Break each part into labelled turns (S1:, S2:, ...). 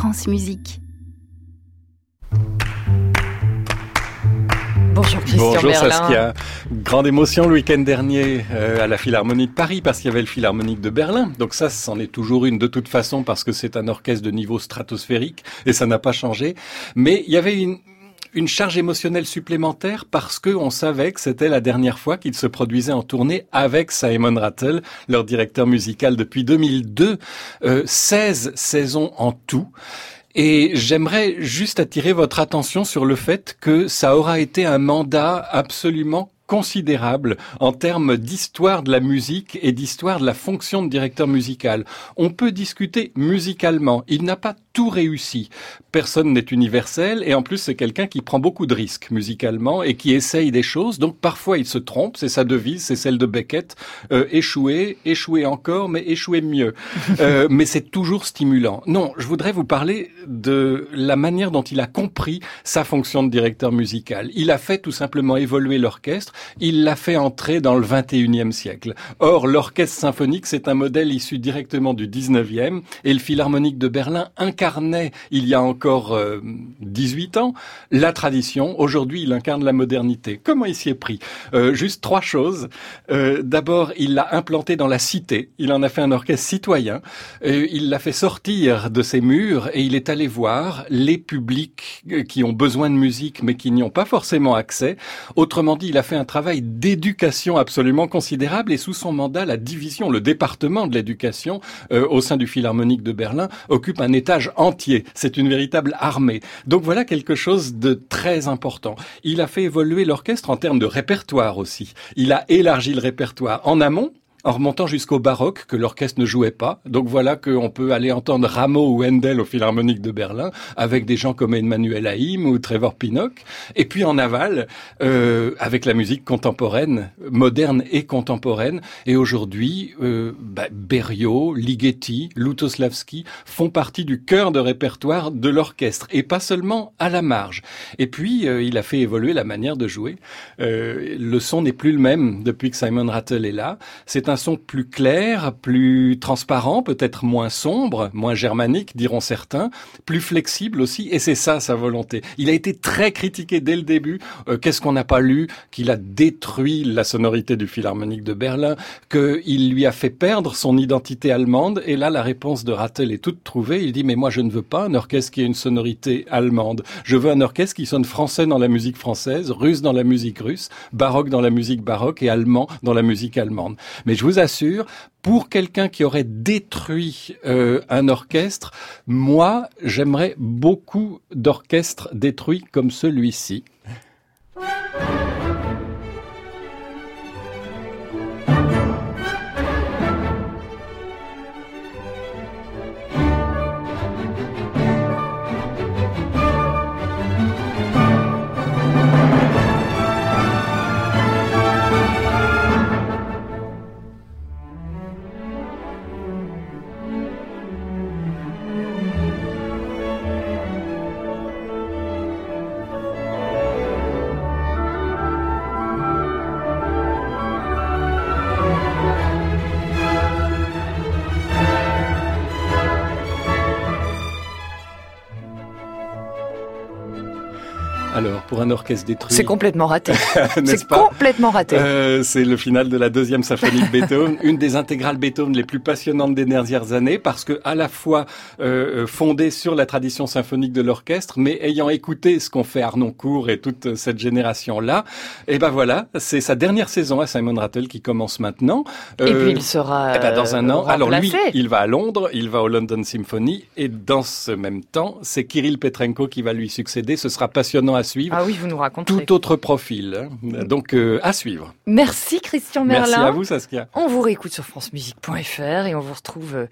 S1: France Musique.
S2: Bonjour Christian
S3: Bonjour
S2: Merlin.
S3: Saskia. Grande émotion le week-end dernier euh, à la Philharmonie de Paris parce qu'il y avait le Philharmonique de Berlin. Donc ça, c'en est toujours une de toute façon parce que c'est un orchestre de niveau stratosphérique et ça n'a pas changé. Mais il y avait une, une charge émotionnelle supplémentaire parce que on savait que c'était la dernière fois qu'ils se produisaient en tournée avec Simon Rattle, leur directeur musical depuis 2002, euh, 16 saisons en tout. Et j'aimerais juste attirer votre attention sur le fait que ça aura été un mandat absolument considérable en termes d'histoire de la musique et d'histoire de la fonction de directeur musical. On peut discuter musicalement. Il n'a pas tout réussi. Personne n'est universel et en plus c'est quelqu'un qui prend beaucoup de risques musicalement et qui essaye des choses. Donc parfois il se trompe, c'est sa devise, c'est celle de Beckett. Euh, échouer, échouer encore, mais échouer mieux. Euh, mais c'est toujours stimulant. Non, je voudrais vous parler de la manière dont il a compris sa fonction de directeur musical. Il a fait tout simplement évoluer l'orchestre il l'a fait entrer dans le 21e siècle. Or, l'orchestre symphonique, c'est un modèle issu directement du 19e, et le Philharmonique de Berlin incarnait, il y a encore euh, 18 ans, la tradition. Aujourd'hui, il incarne la modernité. Comment il s'y est pris? Euh, Juste trois choses. Euh, D'abord, il l'a implanté dans la cité. Il en a fait un orchestre citoyen. Euh, il l'a fait sortir de ses murs, et il est allé voir les publics euh, qui ont besoin de musique, mais qui n'y ont pas forcément accès. Autrement dit, il a fait un travail d'éducation absolument considérable et sous son mandat, la division, le département de l'éducation euh, au sein du Philharmonique de Berlin occupe un étage entier. C'est une véritable armée. Donc voilà quelque chose de très important. Il a fait évoluer l'orchestre en termes de répertoire aussi. Il a élargi le répertoire en amont en remontant jusqu'au baroque que l'orchestre ne jouait pas. Donc voilà qu'on peut aller entendre Rameau ou Handel au Philharmonique de Berlin avec des gens comme Emmanuel Haïm ou Trevor Pinnock. Et puis en aval, euh, avec la musique contemporaine, moderne et contemporaine. Et aujourd'hui, euh, bah, Berio, Ligeti, Lutoslavski font partie du cœur de répertoire de l'orchestre et pas seulement à la marge. Et puis euh, il a fait évoluer la manière de jouer. Euh, le son n'est plus le même depuis que Simon Rattle est là. C'est un son plus clair, plus transparent, peut-être moins sombre, moins germanique, diront certains, plus flexible aussi, et c'est ça sa volonté. Il a été très critiqué dès le début. Euh, Qu'est-ce qu'on n'a pas lu Qu'il a détruit la sonorité du Philharmonique de Berlin, qu'il lui a fait perdre son identité allemande, et là la réponse de Rattel est toute trouvée. Il dit mais moi je ne veux pas un orchestre qui ait une sonorité allemande. Je veux un orchestre qui sonne français dans la musique française, russe dans la musique russe, baroque dans la musique baroque et allemand dans la musique allemande. Mais je vous assure, pour quelqu'un qui aurait détruit euh, un orchestre, moi, j'aimerais beaucoup d'orchestres détruits comme celui-ci. Alors, pour un orchestre détruit...
S2: C'est complètement raté. C'est complètement raté.
S3: Euh, c'est le final de la deuxième symphonie de Beethoven, une des intégrales Beethoven les plus passionnantes des dernières années, parce que à la fois euh, fondée sur la tradition symphonique de l'orchestre, mais ayant écouté ce qu'ont fait Arnoncourt et toute cette génération-là, et ben voilà, c'est sa dernière saison à Simon Rattle qui commence maintenant.
S2: Et
S3: Euh,
S2: puis il sera
S3: eh ben, dans un
S2: euh,
S3: an. Alors lui, il va à Londres, il va au London Symphony, et dans ce même temps, c'est Kirill Petrenko qui va lui succéder. Ce sera passionnant à suivre.
S2: Ah oui, vous nous raconterez.
S3: Tout autre profil. hein. Donc euh, à suivre.
S2: Merci Christian Merlin.
S3: Merci à vous Saskia.
S2: On vous réécoute sur francemusique.fr et on vous retrouve euh,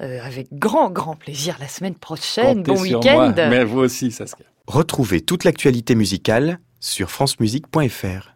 S2: euh, avec grand, grand plaisir la semaine prochaine.
S3: Comptez
S2: bon week-end.
S3: Mais vous aussi Saskia.
S4: Retrouvez toute l'actualité musicale sur francemusique.fr.